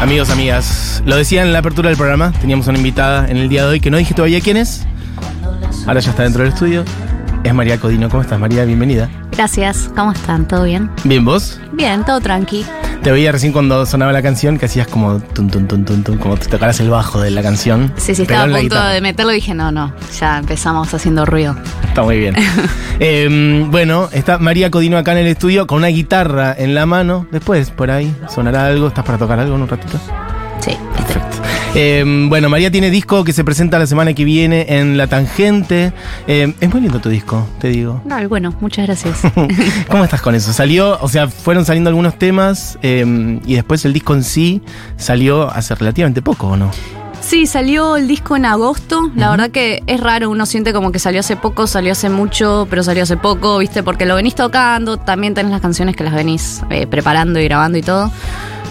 Amigos, amigas, lo decía en la apertura del programa, teníamos una invitada en el día de hoy que no dije todavía quién es. Ahora ya está dentro del estudio. Es María Codino. ¿Cómo estás, María? Bienvenida. Gracias, ¿cómo están? ¿Todo bien? Bien, ¿vos? Bien, todo tranqui. Te veía recién cuando sonaba la canción que hacías como tun, tun, tun, tun, como te tocaras el bajo de la canción. Sí, sí, estaba a punto de meterlo y dije, no, no, ya empezamos haciendo ruido. Está muy bien. Eh, bueno, está María Codino acá en el estudio con una guitarra en la mano. Después, por ahí, sonará algo. ¿Estás para tocar algo en un ratito? Eh, bueno, María tiene disco que se presenta la semana que viene en La Tangente. Eh, es muy lindo tu disco, te digo. No, bueno, muchas gracias. ¿Cómo estás con eso? Salió, o sea, fueron saliendo algunos temas eh, y después el disco en sí salió hace relativamente poco, ¿o no? Sí, salió el disco en agosto. La verdad que es raro, uno siente como que salió hace poco, salió hace mucho, pero salió hace poco, ¿viste? Porque lo venís tocando, también tenés las canciones que las venís eh, preparando y grabando y todo.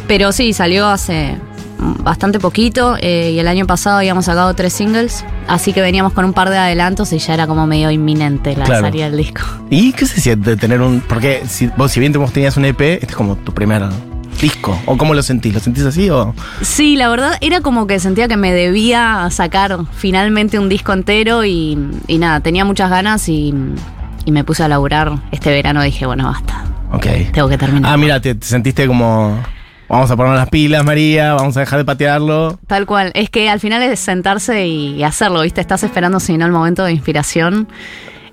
Pero sí, salió hace bastante poquito eh, y el año pasado habíamos sacado tres singles, así que veníamos con un par de adelantos y ya era como medio inminente la Claro. salida del disco. ¿Y qué se siente tener un.? Porque si, vos, si bien vos tenías un EP, este es como tu primer disco. ¿O cómo lo sentís? ¿Lo sentís así o.? Sí, la verdad era como que sentía que me debía sacar finalmente un disco entero y, y nada, tenía muchas ganas y, y me puse a laburar este verano. Dije, bueno, basta, Ok. tengo que terminar. Ah, mira, te, te sentiste como. Vamos a ponernos las pilas, María, vamos a dejar de patearlo. Tal cual, es que al final es sentarse y hacerlo, ¿viste? Estás esperando, si no, el momento de inspiración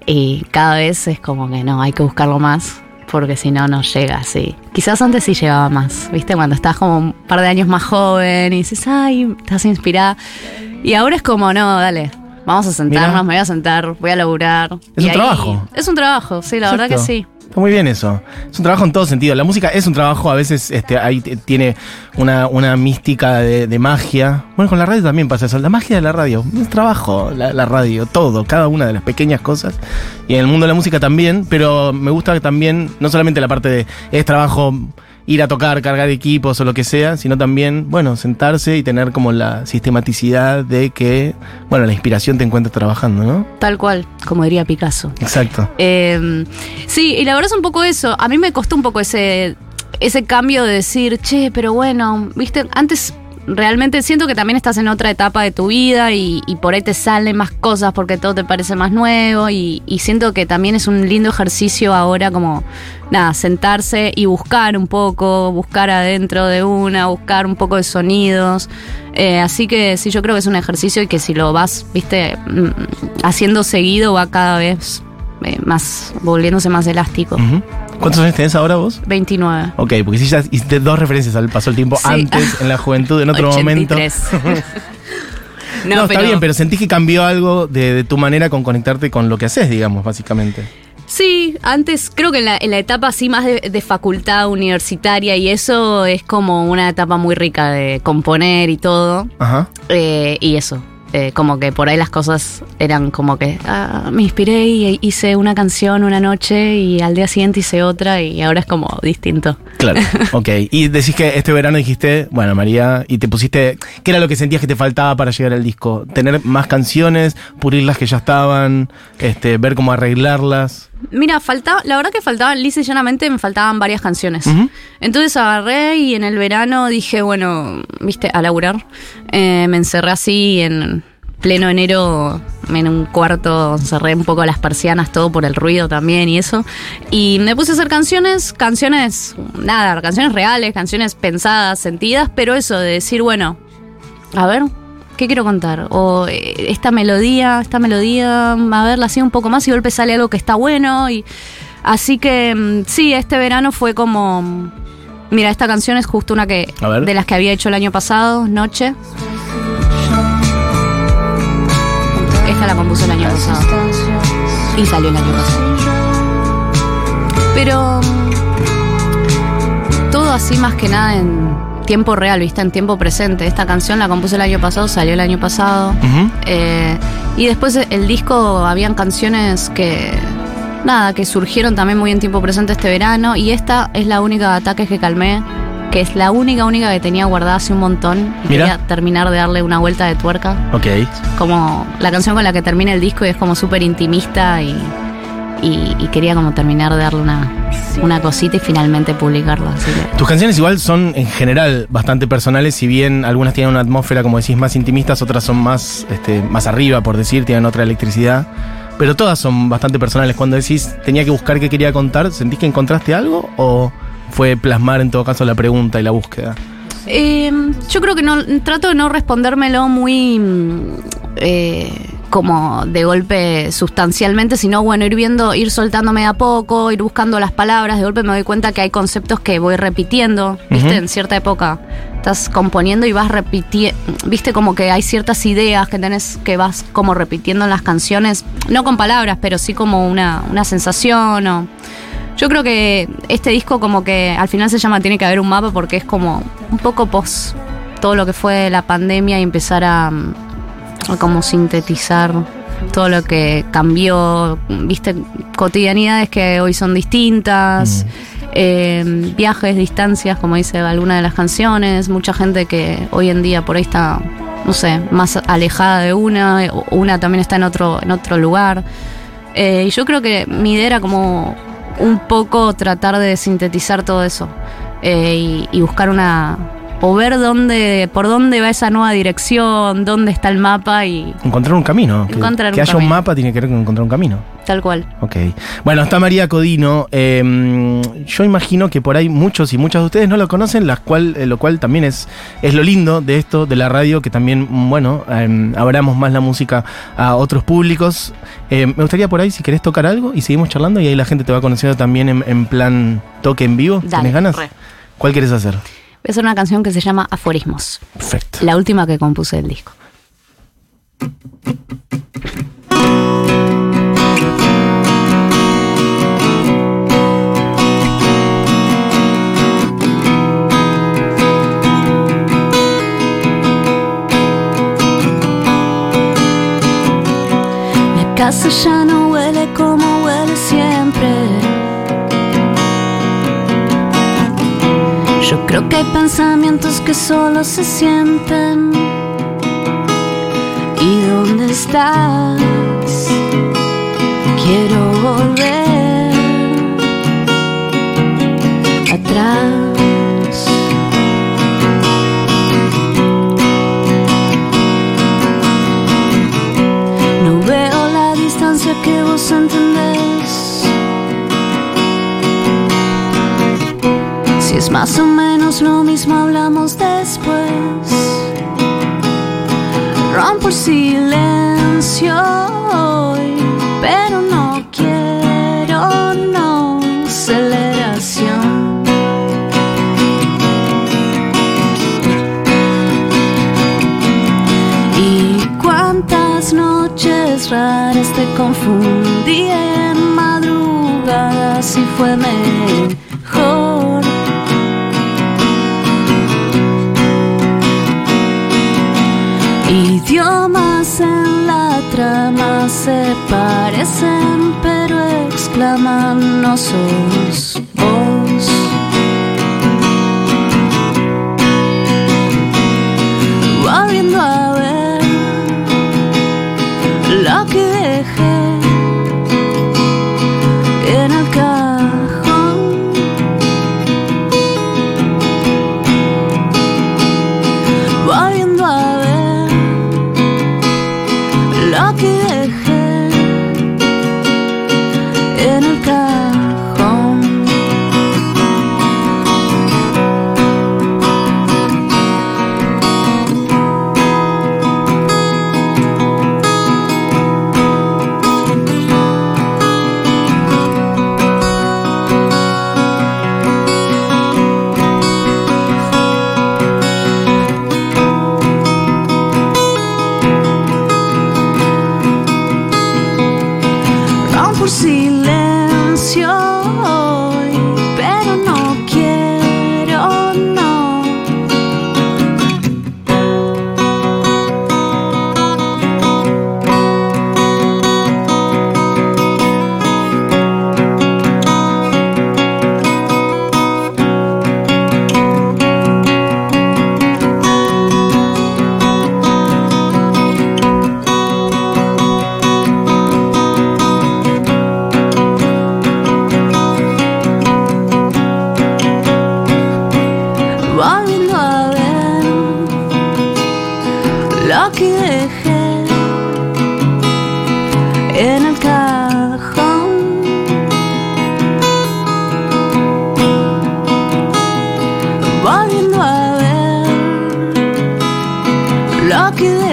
y cada vez es como que no, hay que buscarlo más porque si no, no llega así. Quizás antes sí llegaba más, ¿viste? Cuando estás como un par de años más joven y dices, ay, estás inspirada. Y ahora es como, no, dale, vamos a sentarnos, Mirá. me voy a sentar, voy a laburar. Es Y un trabajo. Es un trabajo, sí, la verdad que sí. Está muy bien eso. Es un trabajo en todo sentido. La música es un trabajo, a veces este, ahí tiene una, una mística de, de magia. Bueno, con la radio también pasa eso. La magia de la radio. Es trabajo, la, la radio, todo, cada una de las pequeñas cosas. Y en el mundo de la música también, pero me gusta también, no solamente la parte de es trabajo ir a tocar, cargar equipos o lo que sea, sino también, bueno, sentarse y tener como la sistematicidad de que, bueno, la inspiración te encuentres trabajando, ¿no? Tal cual, como diría Picasso. Exacto. Eh, sí, y la verdad es un poco eso. A mí me costó un poco ese, ese cambio de decir, che, pero bueno, viste, antes realmente siento que también estás en otra etapa de tu vida y, por ahí te salen más cosas porque todo te parece más nuevo y, siento que también es un lindo ejercicio ahora como, nada, sentarse y buscar un poco, buscar adentro de una, buscar un poco de sonidos. Eh, así que sí, yo creo que es un ejercicio y que si lo vas, viste, mm, haciendo seguido va cada vez eh, más, volviéndose más elástico. ¿Cuántos años tenés ahora vos? 29. Ok, porque si ya hiciste dos referencias al paso del tiempo Sí. antes, en la juventud, en otro 83. momento. No, está bien, pero sentís que cambió algo de, de tu manera con conectarte con lo que haces, digamos, básicamente. Sí, antes creo que en la, en la etapa así más de, de facultad universitaria y eso es como una etapa muy rica de componer y todo. Ajá. Eh, y eso, eh, como que por ahí las cosas eran como que ah, me inspiré y hice una canción una noche y al día siguiente hice otra y ahora es como distinto. Claro, ok. Y decís que este verano dijiste, bueno, María, y te pusiste, ¿qué era lo que sentías que te faltaba para llegar al disco? ¿Tener más canciones, pulir las que ya estaban, este, ver cómo arreglarlas? Mira, faltaba, la verdad que faltaban, lisa y llanamente me faltaban varias canciones. Entonces agarré y en el verano dije, bueno, viste, a laburar. Eh, me encerré así en pleno enero en un cuarto, cerré un poco las persianas, todo por el ruido también y eso. Y me puse a hacer canciones, canciones, nada, canciones reales, canciones pensadas, sentidas, pero eso de decir, bueno, a ver, ¿qué quiero contar? O eh, esta melodía, esta melodía, a verla así un poco más y de golpe sale algo que está bueno. y Así que mm, sí, este verano fue como... mm, Mira, esta canción es justo una que A ver. de las que había hecho el año pasado, Noche. Esta la compuso el año pasado. Y salió el año pasado. Pero mm, todo así más que nada en tiempo real, ¿viste? En tiempo presente. Esta canción la compuse el año pasado, salió el año pasado. Eh, y después el disco habían canciones que nada, que surgieron también muy en tiempo presente este verano. Y esta es la única de ataques que calmé, que es la única, única que tenía guardada hace un montón. Y Mira. quería terminar de darle una vuelta de tuerca. Ok. Como la canción con la que termina el disco y es como súper intimista y, y, y quería como terminar de darle una, una cosita y finalmente publicarla. Así que- Tus canciones igual son en general bastante personales, si bien algunas tienen una atmósfera, como decís, más intimistas, otras son más, este, más arriba, por decir, tienen otra electricidad. Pero todas son bastante personales. Cuando decís tenía que buscar qué quería contar, ¿sentís que encontraste algo? ¿O fue plasmar en todo caso la pregunta y la búsqueda? Eh, yo creo que no trato de no respondérmelo muy mm, eh, como de golpe sustancialmente, sino bueno, ir viendo, ir soltándome de a poco, ir buscando las palabras. De golpe me doy cuenta que hay conceptos que voy repitiendo, ¿viste? En cierta época estás componiendo y vas repitiendo, viste como que hay ciertas ideas que tenés que vas como repitiendo en las canciones, no con palabras, pero sí como una, una sensación o... Yo creo que este disco como que al final se llama Tiene que haber un mapa porque es como un poco pos todo lo que fue la pandemia y empezar a, a como sintetizar todo lo que cambió, viste, cotidianidades que hoy son distintas, eh, viajes, distancias, como dice alguna de las canciones, mucha gente que hoy en día por ahí está, no sé, más alejada de una, o una también está en otro, en otro lugar. Eh, y yo creo que mi idea era como un poco tratar de sintetizar todo eso eh, y, y buscar una o ver dónde por dónde va esa nueva dirección, dónde está el mapa y Encontrar un camino. Que- Encontrar que un haya un mapa tiene que ver con encontrar un camino. tal cual. Ok. Bueno, está María Codino. eh, yo imagino que por ahí muchos y muchas de ustedes no lo conocen, las cual, eh, lo cual también es, es lo lindo de esto, de la radio, que también, bueno, eh, abramos más la música a otros públicos. Eh, me gustaría por ahí, si querés tocar algo y seguimos charlando y ahí la gente te va conociendo también en, en plan toque en vivo. Dale, ¿Tienes ganas? re. ¿Cuál quieres hacer? Voy a hacer una canción que se llama Aforismos, Perfecto. la última que compuse del disco. La casa ya no huele como huele siempre. Yo creo que hay pensamientos que solo se sienten. ¿Y dónde estás? Quiero volver atrás. No veo la distancia que vos entendés. Más o menos lo mismo, hablamos después. Rompo el silencio hoy, pero no quiero, no aceleración. Y cuántas noches raras te confundí en madrugadas y fue mejor. Parecen, pero exclaman no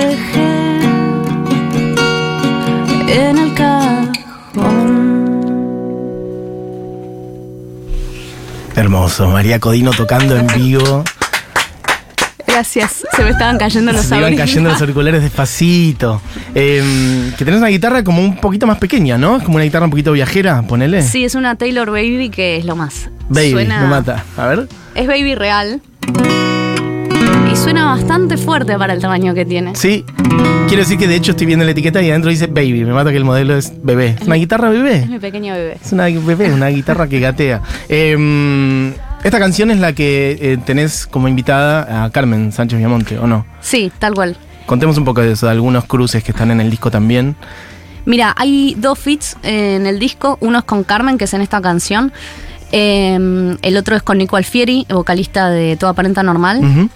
dejé en el cajón. Hermoso, María Codino tocando en vivo. Gracias, se me estaban cayendo los auriculares. Se me iban cayendo los auriculares despacito. Que tenés una guitarra como un poquito más pequeña, ¿no? Es como una guitarra un poquito viajera, ponele. Sí, es una Taylor Baby que es lo más. Baby, Suena... me mata. A ver. Es Baby real. Suena bastante fuerte para el tamaño que tiene. Sí. Quiero decir que de hecho estoy viendo la etiqueta y adentro dice baby. Me mata que el modelo es bebé. ¿Es una guitarra Es bebé? mi pequeño bebé. Es una bebé, una guitarra que gatea. Eh, esta canción es la que eh, tenés como invitada a Carmen Sánchez Viamonte, ¿o no? Sí, tal cual. Contemos un poco de eso, de algunos cruces que están en el disco también. Mira, hay dos feats en el disco. Uno es con Carmen, que es en esta canción. Eh, el otro es con Nico Alfieri, vocalista de Toda Aparenta Normal. Ujú.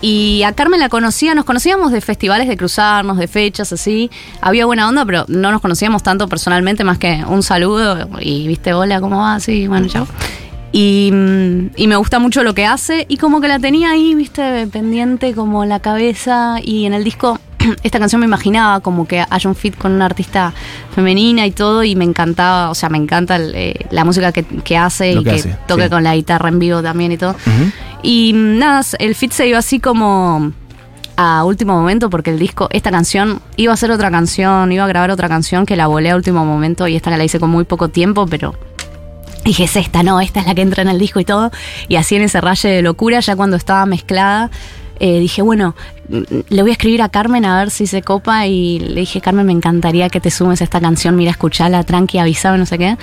Y a Carmen la conocía, nos conocíamos de festivales de cruzarnos, de fechas, así. Había buena onda, pero no nos conocíamos tanto personalmente, más que un saludo y viste, hola, ¿cómo va? Sí, bueno, chao. Y, mm, y me gusta mucho lo que hace y como que la tenía ahí, viste, pendiente como la cabeza y en el disco esta canción me imaginaba como que haya un fit con una artista femenina y todo y me encantaba, o sea, me encanta el, eh, la música que, que hace Lo y que que, hace, toque sí. con la guitarra en vivo también y todo. Y mm, nada, el fit se iba así como a último momento porque el disco, esta canción iba a ser otra canción, iba a grabar otra canción que la volé a último momento y esta la hice con muy poco tiempo, pero dije, es esta, no, esta es la que entra en el disco y todo. Y así en ese raye de locura, ya cuando estaba mezclada, eh, dije, bueno, mm, le voy a escribir a Carmen a ver si se copa y le dije, Carmen, me encantaría que te sumes a esta canción, mira, escuchala, tranqui, avisame, no sé qué.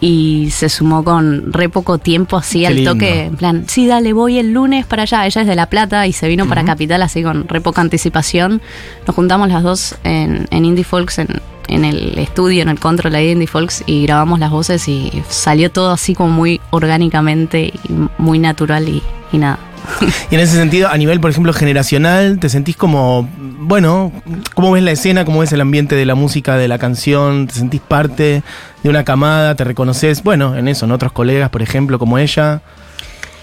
Y se sumó con re poco tiempo, así Qué al lindo. toque, en plan, sí, dale, voy el lunes para allá. Ella es de La Plata y se vino para Capital así con re poca anticipación. Nos juntamos las dos en, en Indie Folks, en, en el estudio, en el control ahí de Indie Folks y grabamos las voces y salió todo así como muy orgánicamente y muy natural y, y nada. Y en ese sentido, a nivel, por ejemplo, generacional, ¿te sentís como, bueno, cómo ves la escena, cómo ves el ambiente de la música, de la canción? ¿Te sentís parte de una camada? ¿Te reconoces, bueno, en eso, en otros colegas, por ejemplo, como ella?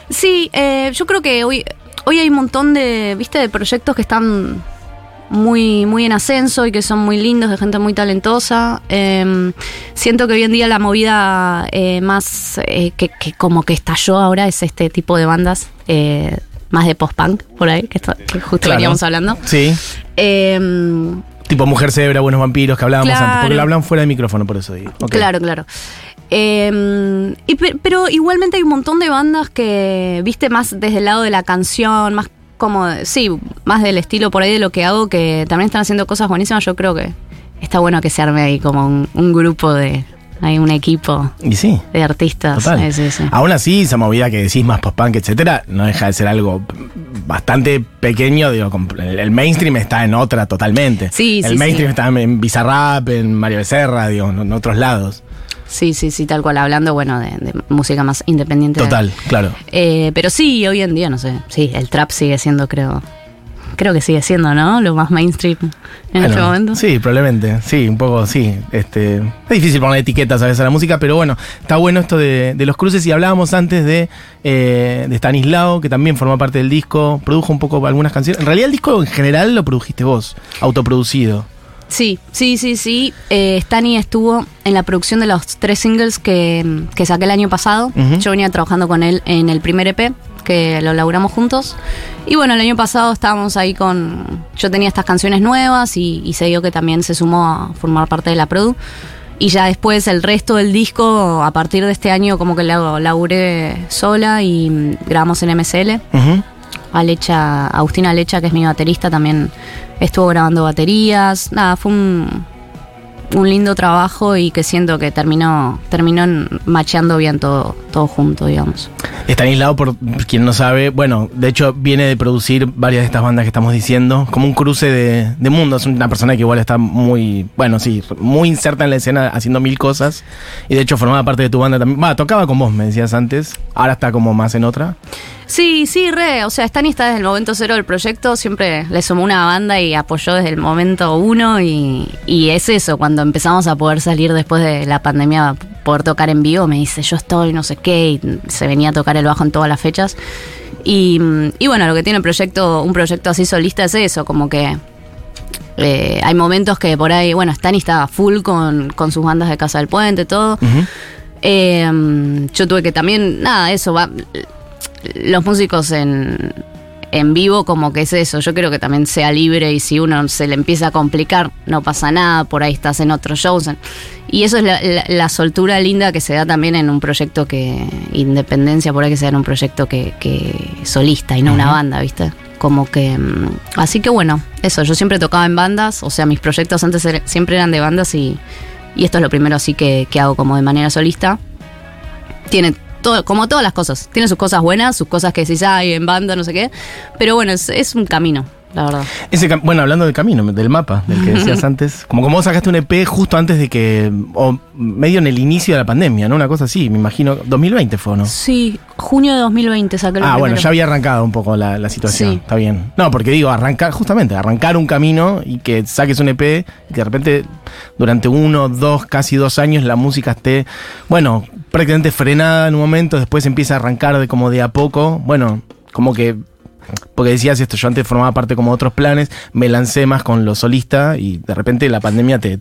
Sí, eh, yo creo que hoy, hoy hay un montón de, viste, de proyectos que están muy, muy en ascenso y que son muy lindos, de gente muy talentosa. Eh, siento que hoy en día la movida eh, más eh, que, que como que estalló ahora es este tipo de bandas. más de post-punk, por ahí, que, esto- que justo Claro. veníamos hablando. Sí. Tipo Mujer Cebra, Buenos Vampiros, que hablábamos Claro. antes, porque lo hablan fuera de micrófono, por eso digo. Claro, claro. Eh, y pe- pero igualmente hay un montón de bandas que, viste, más desde el lado de la canción, más como, sí, más del estilo por ahí de lo que hago, que también están haciendo cosas buenísimas. Yo creo que está bueno que se arme ahí como un, un grupo de, hay un equipo Y sí. de artistas. Total. Sí, sí, sí. Aún así, esa movida que decís más post-punk, etcétera, no deja de ser algo bastante pequeño. Digo, el mainstream está en otra totalmente. Sí, El mainstream está en Bizarrap, en Mario Becerra, digo, en, en otros lados. Sí, sí, sí, tal cual, hablando, bueno, de, de música más independiente. Total, claro. Eh, pero sí, hoy en día, no sé, sí, el trap sigue siendo, creo, creo que sigue siendo, ¿no? Lo más mainstream en este Bueno, momento. Sí, probablemente. Sí, un poco, sí. Este, es difícil poner etiquetas a veces a la música, pero bueno, está bueno esto de, de los cruces. Y hablábamos antes de, eh, de Stanislao, que también formó parte del disco, produjo un poco algunas canciones. En realidad, el disco en general lo produjiste vos, autoproducido. Sí, sí, sí, sí. Eh, Stani estuvo en la producción de los tres singles que, que saqué el año pasado. Yo venía trabajando con él en el primer EP, que lo laburamos juntos. Y bueno, el año pasado estábamos ahí con... Yo tenía estas canciones nuevas y, y se dio que también se sumó a formar parte de la produ. Y ya después el resto del disco, a partir de este año, como que lo laburé sola y mm, grabamos en MSL. Ujú. Alecha, Agustina Alecha, que es mi baterista, también estuvo grabando baterías. Nada, fue un, un lindo trabajo y que siento que terminó, terminó macheando bien todo, todo junto, digamos. Stanislao, por quien no sabe, bueno, de hecho viene de producir varias de estas bandas que estamos diciendo, como un cruce de, de mundos. Una persona que igual está muy, bueno, sí, muy inserta en la escena haciendo mil cosas. Y de hecho formaba parte de tu banda también. Va, tocaba con vos, me decías antes. Ahora está como más en otra. Sí, sí, re. O sea, Stani está desde el momento cero del proyecto. Siempre le sumó una banda y apoyó desde el momento uno. Y, y es eso, cuando empezamos a poder salir después de la pandemia, poder tocar en vivo, me dice, yo estoy, no sé qué. Y se venía a tocar el bajo en todas las fechas. Y, y bueno, lo que tiene el proyecto, un proyecto así solista es eso, como que eh, hay momentos que por ahí, bueno, Stani está full con, con sus bandas de Casa del Puente, todo. Eh, yo tuve que también, nada, eso va. Los músicos en, en vivo, como que es eso. Yo creo que también sea libre y si uno se le empieza a complicar, no pasa nada. Por ahí estás en otros shows. Y eso es la, la- la soltura linda que se da también en un proyecto que. Independencia, por ahí que sea en un proyecto que, que solista y no una banda, ¿viste? Como que. mm, Así que bueno, eso. Yo siempre tocaba en bandas. O sea, mis proyectos antes siempre eran de bandas y. Y esto es lo primero así que, que hago como de manera solista. Tiene todo, como todas las cosas. Tiene sus cosas buenas, sus cosas que decís, ay, en banda, no sé qué. Pero bueno, es, es un camino, la verdad. Ese bueno, hablando del camino, del mapa, del que decías antes, como como vos sacaste un EP justo antes de que, o medio en el inicio de la pandemia, ¿no? Una cosa así, me imagino, 2020 fue, ¿o ¿no? Sí, junio de 2020 saqué lo Ah, bueno, ya había arrancado un poco la, la situación, Sí. está bien. No, porque digo, arrancar, justamente, arrancar un camino y que saques un EP y que de repente durante uno, dos, casi dos años la música esté, bueno, prácticamente frenada en un momento, después empieza a arrancar de como de a poco, bueno, como que porque decías esto, yo antes formaba parte como de otros planes, me lancé más con lo solista y de repente la pandemia te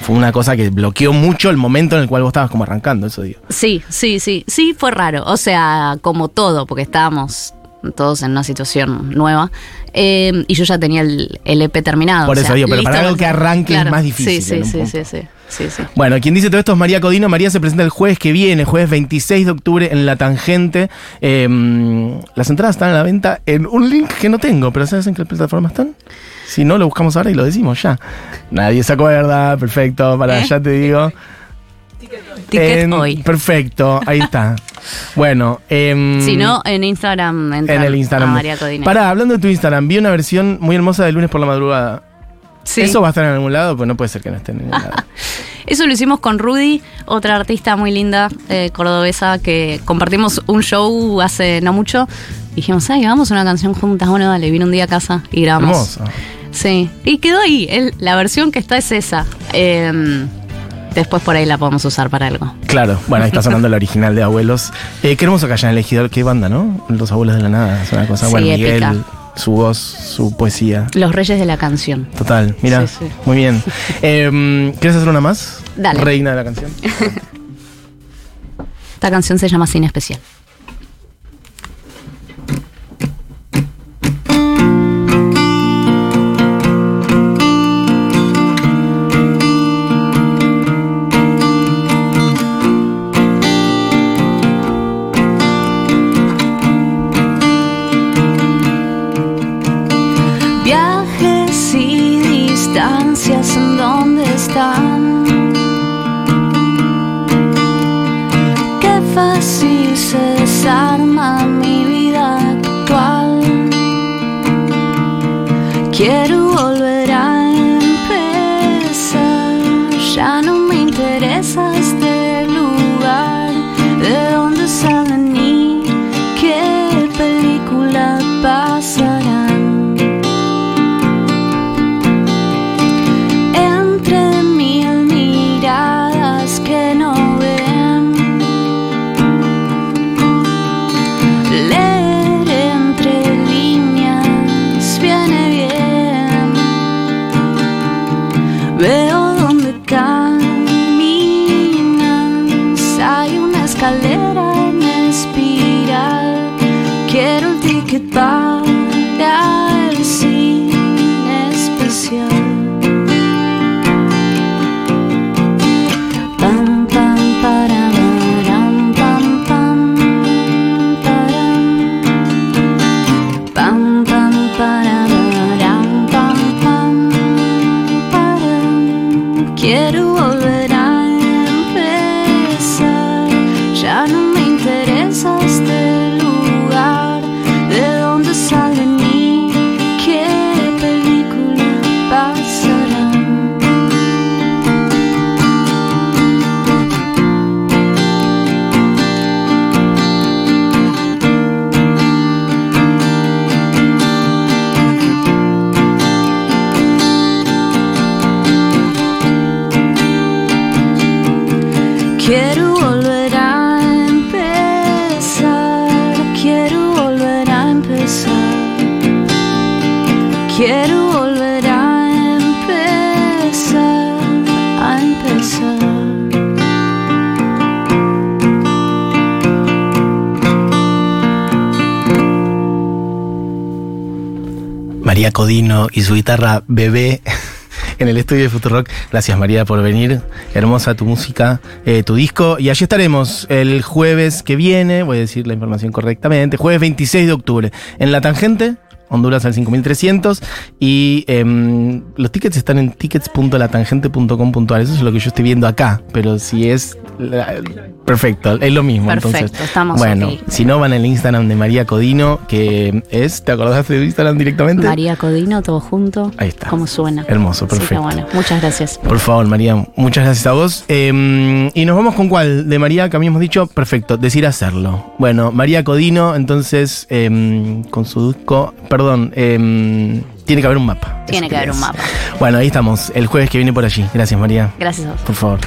fue una cosa que bloqueó mucho el momento en el cual vos estabas como arrancando, eso digo. Sí, sí, sí. Sí, fue raro. O sea, como todo, porque estábamos todos en una situación nueva. Eh, y yo ya tenía el, el EP terminado. Por o eso sea, digo, pero para algo que arranque es más difícil Sí, sí, sí, sí, sí, sí, sí. Bueno, quien dice todo esto es María Codino. María se presenta el jueves que viene, jueves 26 de octubre en La Tangente. Eh, las entradas están a la venta en un link que no tengo, pero ¿sabes en qué plataforma están? Si no, lo buscamos ahora y lo decimos ya. Nadie se acuerda, perfecto, para ¿Eh? ya te digo. Ticket En- hoy. Perfecto, ahí está. bueno, em, Si no, en Instagram en el Instagram. María. Pará, hablando de tu Instagram, vi una versión muy hermosa de lunes por la madrugada. Sí. ¿Eso va a estar en algún lado? Pues no puede ser que no esté en ningún lado. Eso lo hicimos con Rudy, otra artista muy linda, eh, cordobesa, que compartimos un show hace no mucho. Dijimos, ay, vamos a una canción juntas. Bueno, dale, vino un día a casa y grabamos. Hermoso. Sí, y quedó ahí. el- la versión que está es esa. Eh, después por ahí la podemos usar para algo. Claro, bueno, ahí está sonando la original de Abuelos. Eh, qué hermoso que hayan elegido, qué banda, ¿no? Los Abuelos de la Nada, es una cosa. Sí, bueno, épica. Miguel, su voz, su poesía. Los reyes de la canción. Total, mira, Sí, sí. muy bien. Eh, ¿Quieres hacer una más? Dale. Reina de la canción. Esta canción se llama Cine Especial. Se desarma mi Veo donde caminas, hay una escalera en espiral. Quiero el ticket para María y su guitarra bebé en el estudio de Futurock. Gracias María por venir. Hermosa tu música, eh, tu disco. Y allí estaremos el jueves que viene, voy a decir la información correctamente, jueves 26 de octubre, en La Tangente. Honduras al 5300 y em, los tickets están en tickets.latangente.com.ar. Eso es lo que yo estoy viendo acá, pero si es la- perfecto, es lo mismo. Perfecto, entonces, estamos bueno, aquí. si no van al Instagram de María Codino, que es, ¿te acordás de Instagram directamente? María Codino, todo junto. Ahí está. Como suena. Hermoso, perfecto. bueno, muchas gracias. Por favor, María, muchas gracias a vos. Eh, y nos vamos con cuál de María que habíamos dicho, perfecto, decir hacerlo. Bueno, María Codino, entonces, eh, con su disco, perdón, eh, tiene que haber un mapa. Tiene que haber un mapa. Bueno, ahí estamos, el jueves que viene por allí. Gracias, María. Gracias a vos. Por favor.